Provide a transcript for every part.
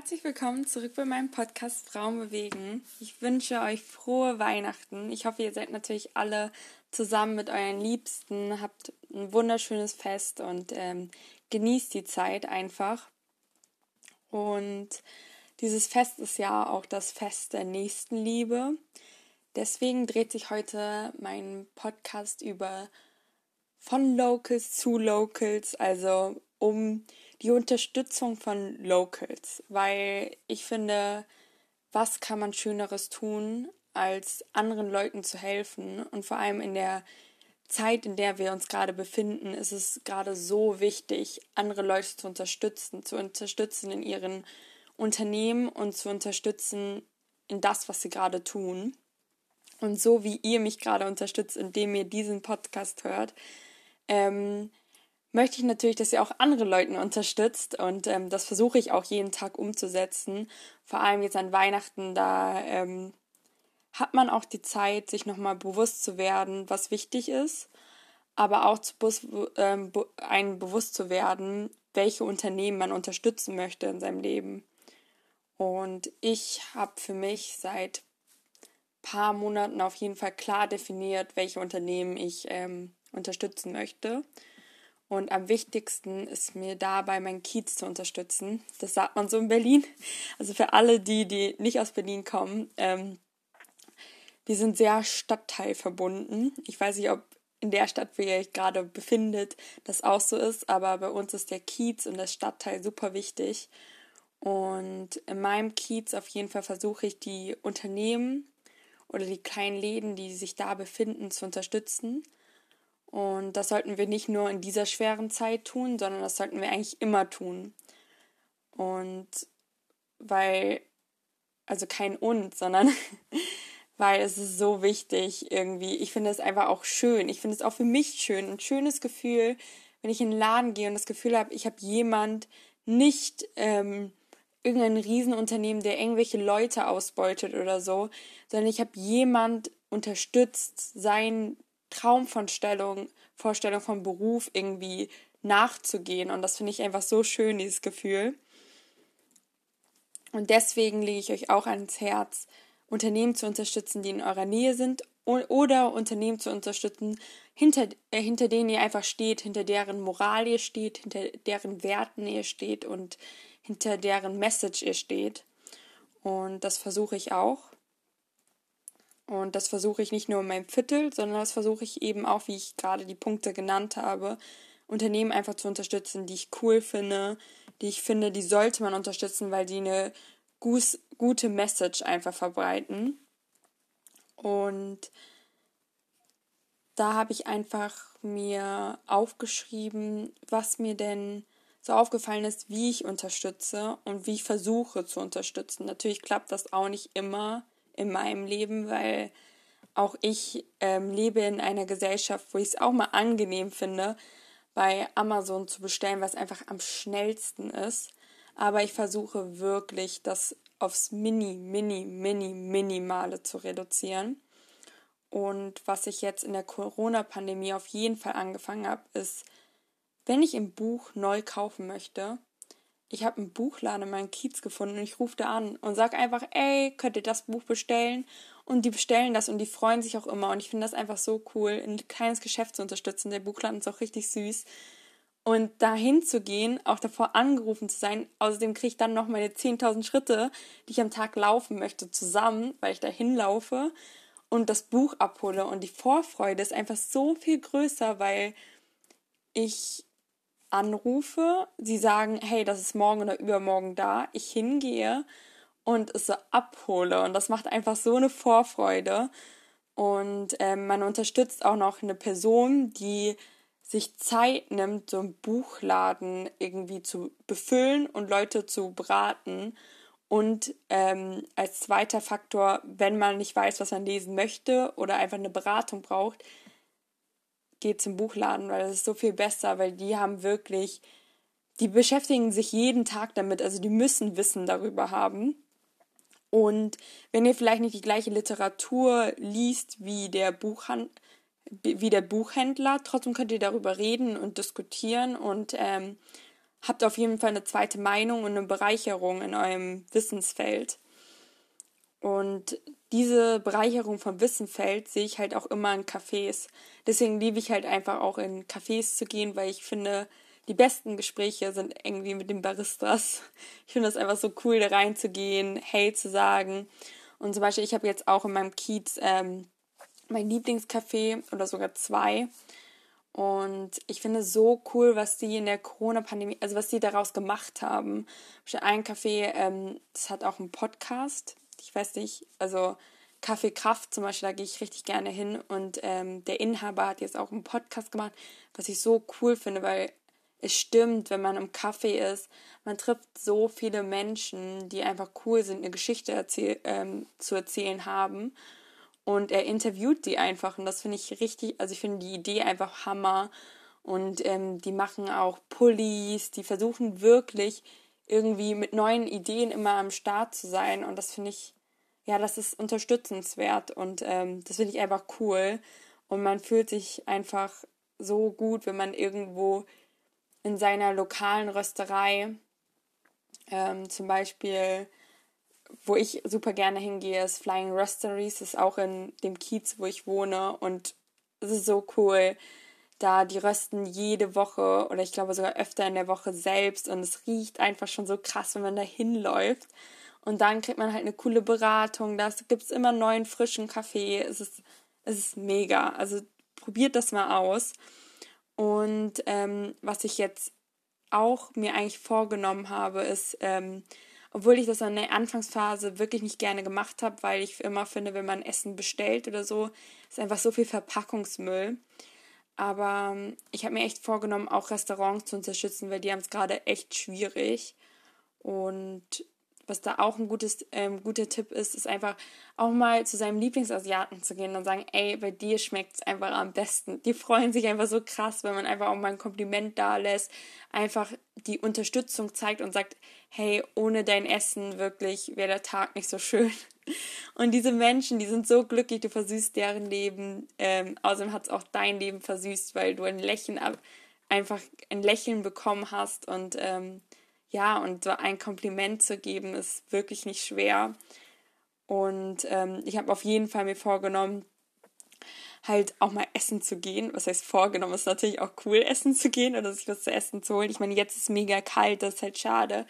Herzlich willkommen zurück bei meinem Podcast Frauen bewegen. Ich wünsche euch frohe Weihnachten. Ich hoffe, ihr seid natürlich alle zusammen mit euren Liebsten, habt ein wunderschönes Fest und ähm, genießt die Zeit einfach. Und dieses Fest ist ja auch das Fest der Nächstenliebe. Deswegen dreht sich heute mein Podcast über von Locals zu Locals, also um die Unterstützung von Locals, weil ich finde, was kann man Schöneres tun, als anderen Leuten zu helfen und vor allem in der Zeit, in der wir uns gerade befinden, ist es gerade so wichtig, andere Leute zu unterstützen, zu unterstützen in ihren Unternehmen und zu unterstützen in das, was sie gerade tun. Und so wie ihr mich gerade unterstützt, indem ihr diesen Podcast hört, ähm, möchte ich natürlich, dass ihr auch andere Leute unterstützt und ähm, das versuche ich auch jeden Tag umzusetzen. Vor allem jetzt an Weihnachten, da ähm, hat man auch die Zeit, sich nochmal bewusst zu werden, was wichtig ist, aber auch zu ähm, einen bewusst zu werden, welche Unternehmen man unterstützen möchte in seinem Leben. Und ich habe für mich seit paar Monaten auf jeden Fall klar definiert, welche Unternehmen ich ähm, unterstützen möchte. Und am wichtigsten ist mir dabei, meinen Kiez zu unterstützen. Das sagt man so in Berlin. Also für alle die, die nicht aus Berlin kommen, ähm, wir sind sehr stadtteilverbunden. Ich weiß nicht, ob in der Stadt, wo ihr euch gerade befindet, das auch so ist, aber bei uns ist der Kiez und das Stadtteil super wichtig. Und in meinem Kiez auf jeden Fall versuche ich die Unternehmen oder die kleinen Läden, die sich da befinden, zu unterstützen und das sollten wir nicht nur in dieser schweren Zeit tun, sondern das sollten wir eigentlich immer tun. Und weil, also kein und, sondern weil es ist so wichtig irgendwie. Ich finde es einfach auch schön. Ich finde es auch für mich schön. Ein schönes Gefühl, wenn ich in den Laden gehe und das Gefühl habe, ich habe jemand nicht ähm, irgendein Riesenunternehmen, der irgendwelche Leute ausbeutet oder so, sondern ich habe jemand unterstützt, sein Traumvorstellung Vorstellung vom Beruf irgendwie nachzugehen. Und das finde ich einfach so schön, dieses Gefühl. Und deswegen lege ich euch auch ans Herz, Unternehmen zu unterstützen, die in eurer Nähe sind oder Unternehmen zu unterstützen, hinter, äh, hinter denen ihr einfach steht, hinter deren Moral ihr steht, hinter deren Werten ihr steht und hinter deren Message ihr steht. Und das versuche ich auch. Und das versuche ich nicht nur in meinem Viertel, sondern das versuche ich eben auch, wie ich gerade die Punkte genannt habe, Unternehmen einfach zu unterstützen, die ich cool finde, die ich finde, die sollte man unterstützen, weil die eine gute Message einfach verbreiten. Und da habe ich einfach mir aufgeschrieben, was mir denn so aufgefallen ist, wie ich unterstütze und wie ich versuche zu unterstützen. Natürlich klappt das auch nicht immer in meinem Leben, weil auch ich ähm, lebe in einer Gesellschaft, wo ich es auch mal angenehm finde, bei Amazon zu bestellen, was einfach am schnellsten ist. Aber ich versuche wirklich, das aufs Mini, Mini, Mini, Minimale zu reduzieren. Und was ich jetzt in der Corona-Pandemie auf jeden Fall angefangen habe, ist, wenn ich ein Buch neu kaufen möchte, ich habe einen Buchladen in meinem Kiez gefunden und ich rufe da an und sage einfach, ey, könnt ihr das Buch bestellen? Und die bestellen das und die freuen sich auch immer. Und ich finde das einfach so cool, ein kleines Geschäft zu unterstützen. Der Buchladen ist auch richtig süß. Und dahin zu gehen, auch davor angerufen zu sein, außerdem kriege ich dann noch meine 10.000 Schritte, die ich am Tag laufen möchte, zusammen, weil ich dahin laufe und das Buch abhole. Und die Vorfreude ist einfach so viel größer, weil ich anrufe, sie sagen, hey, das ist morgen oder übermorgen da, ich hingehe und es so abhole. Und das macht einfach so eine Vorfreude. Und ähm, man unterstützt auch noch eine Person, die sich Zeit nimmt, so einen Buchladen irgendwie zu befüllen und Leute zu beraten. Und ähm, als zweiter Faktor, wenn man nicht weiß, was man lesen möchte oder einfach eine Beratung braucht, geht zum Buchladen, weil das ist so viel besser, weil die haben wirklich, die beschäftigen sich jeden Tag damit, also die müssen Wissen darüber haben. Und wenn ihr vielleicht nicht die gleiche Literatur liest wie der Buchhand wie der Buchhändler, trotzdem könnt ihr darüber reden und diskutieren und ähm, habt auf jeden Fall eine zweite Meinung und eine Bereicherung in eurem Wissensfeld. Und diese Bereicherung vom Wissenfeld sehe ich halt auch immer in Cafés. Deswegen liebe ich halt einfach auch in Cafés zu gehen, weil ich finde, die besten Gespräche sind irgendwie mit den Baristas. Ich finde das einfach so cool, da reinzugehen, hey zu sagen. Und zum Beispiel, ich habe jetzt auch in meinem Kiez ähm, mein Lieblingscafé oder sogar zwei. Und ich finde so cool, was die in der Corona-Pandemie, also was die daraus gemacht haben. Ein Café, ähm, das hat auch einen Podcast. Ich weiß nicht, also Kaffee Kraft zum Beispiel, da gehe ich richtig gerne hin. Und ähm, der Inhaber hat jetzt auch einen Podcast gemacht, was ich so cool finde, weil es stimmt, wenn man im Café ist, man trifft so viele Menschen, die einfach cool sind, eine Geschichte erzähl ähm, zu erzählen haben. Und er interviewt die einfach. Und das finde ich richtig, also ich finde die Idee einfach Hammer. Und ähm, die machen auch Pullis, die versuchen wirklich irgendwie mit neuen Ideen immer am Start zu sein. Und das finde ich, ja, das ist unterstützenswert. Und ähm, das finde ich einfach cool. Und man fühlt sich einfach so gut, wenn man irgendwo in seiner lokalen Rösterei, ähm, zum Beispiel, wo ich super gerne hingehe, ist Flying Rösteries, ist auch in dem Kiez, wo ich wohne und es ist so cool. Da die rösten jede Woche oder ich glaube sogar öfter in der Woche selbst und es riecht einfach schon so krass, wenn man da hinläuft. Und dann kriegt man halt eine coole Beratung. Da gibt es immer neuen frischen Kaffee. Es ist, es ist mega. Also probiert das mal aus. Und ähm, was ich jetzt auch mir eigentlich vorgenommen habe, ist, ähm, obwohl ich das in der Anfangsphase wirklich nicht gerne gemacht habe, weil ich immer finde, wenn man Essen bestellt oder so, ist einfach so viel Verpackungsmüll. Aber ähm, ich habe mir echt vorgenommen, auch Restaurants zu unterstützen, weil die haben es gerade echt schwierig. Und was da auch ein gutes, ähm, guter Tipp ist, ist einfach auch mal zu seinem Lieblingsasiaten zu gehen und sagen, ey, bei dir schmeckt es einfach am besten. Die freuen sich einfach so krass, wenn man einfach auch mal ein Kompliment da lässt, einfach die Unterstützung zeigt und sagt, hey, ohne dein Essen wirklich wäre der Tag nicht so schön. Und diese Menschen, die sind so glücklich, du versüßt deren Leben. Ähm, außerdem hat es auch dein Leben versüßt, weil du ein Lächeln einfach ein Lächeln bekommen hast und ähm, ja, und so ein Kompliment zu geben, ist wirklich nicht schwer. Und ähm, ich habe auf jeden Fall mir vorgenommen, halt auch mal essen zu gehen. Was heißt vorgenommen? Ist natürlich auch cool, essen zu gehen oder sich was zu essen zu holen. Ich meine, jetzt ist mega kalt, das ist halt schade.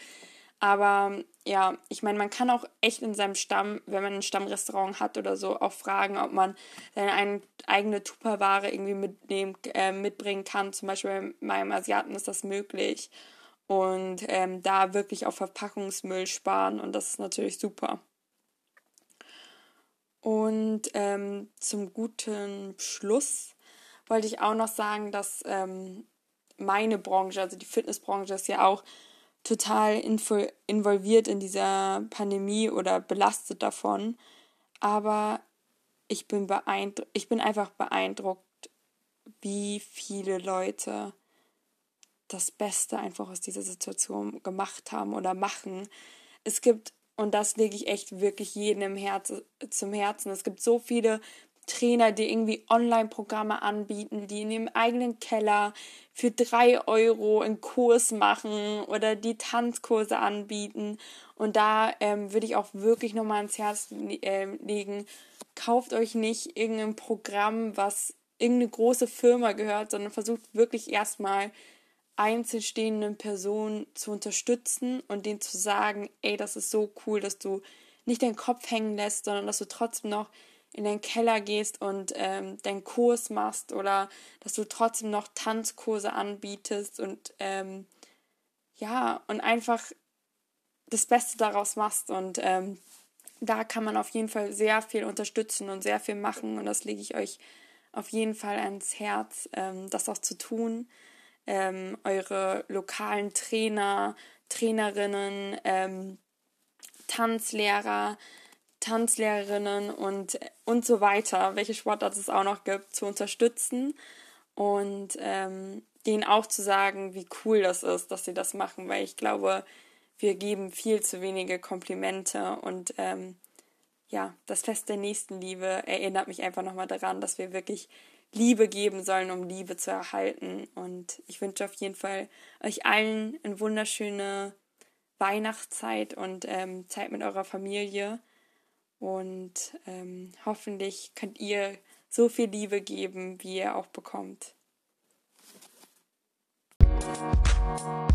Aber ja, ich meine, man kann auch echt in seinem Stamm, wenn man ein Stammrestaurant hat oder so, auch fragen, ob man seine eigene Tupperware irgendwie mitnehmen, äh, mitbringen kann. Zum Beispiel bei meinem Asiaten ist das möglich und ähm, da wirklich auf Verpackungsmüll sparen und das ist natürlich super. Und ähm, zum guten Schluss wollte ich auch noch sagen, dass ähm, meine Branche, also die Fitnessbranche, ist ja auch total involviert in dieser Pandemie oder belastet davon. Aber ich bin beeindruckt, ich bin einfach beeindruckt, wie viele Leute das Beste einfach aus dieser Situation gemacht haben oder machen. Es gibt, und das lege ich echt wirklich jedem im Herz, zum Herzen, es gibt so viele Trainer, die irgendwie Online-Programme anbieten, die in ihrem eigenen Keller für drei Euro einen Kurs machen oder die Tanzkurse anbieten. Und da ähm, würde ich auch wirklich nochmal ans Herz äh, legen, kauft euch nicht irgendein Programm, was irgendeine große Firma gehört, sondern versucht wirklich erstmal einzelstehenden Personen zu unterstützen und denen zu sagen, ey, das ist so cool, dass du nicht deinen Kopf hängen lässt, sondern dass du trotzdem noch in den Keller gehst und ähm, deinen Kurs machst oder dass du trotzdem noch Tanzkurse anbietest und ähm, ja, und einfach das Beste daraus machst. Und ähm, da kann man auf jeden Fall sehr viel unterstützen und sehr viel machen. Und das lege ich euch auf jeden Fall ans Herz, ähm, das auch zu tun ähm, eure lokalen Trainer, Trainerinnen, ähm, Tanzlehrer, Tanzlehrerinnen und, und so weiter, welche Sportart es auch noch gibt, zu unterstützen und ähm, denen auch zu sagen, wie cool das ist, dass sie das machen, weil ich glaube, wir geben viel zu wenige Komplimente und ähm, ja, das Fest der Nächstenliebe erinnert mich einfach nochmal daran, dass wir wirklich Liebe geben sollen, um Liebe zu erhalten. Und ich wünsche auf jeden Fall euch allen eine wunderschöne Weihnachtszeit und ähm, Zeit mit eurer Familie. Und ähm, hoffentlich könnt ihr so viel Liebe geben, wie ihr auch bekommt. Musik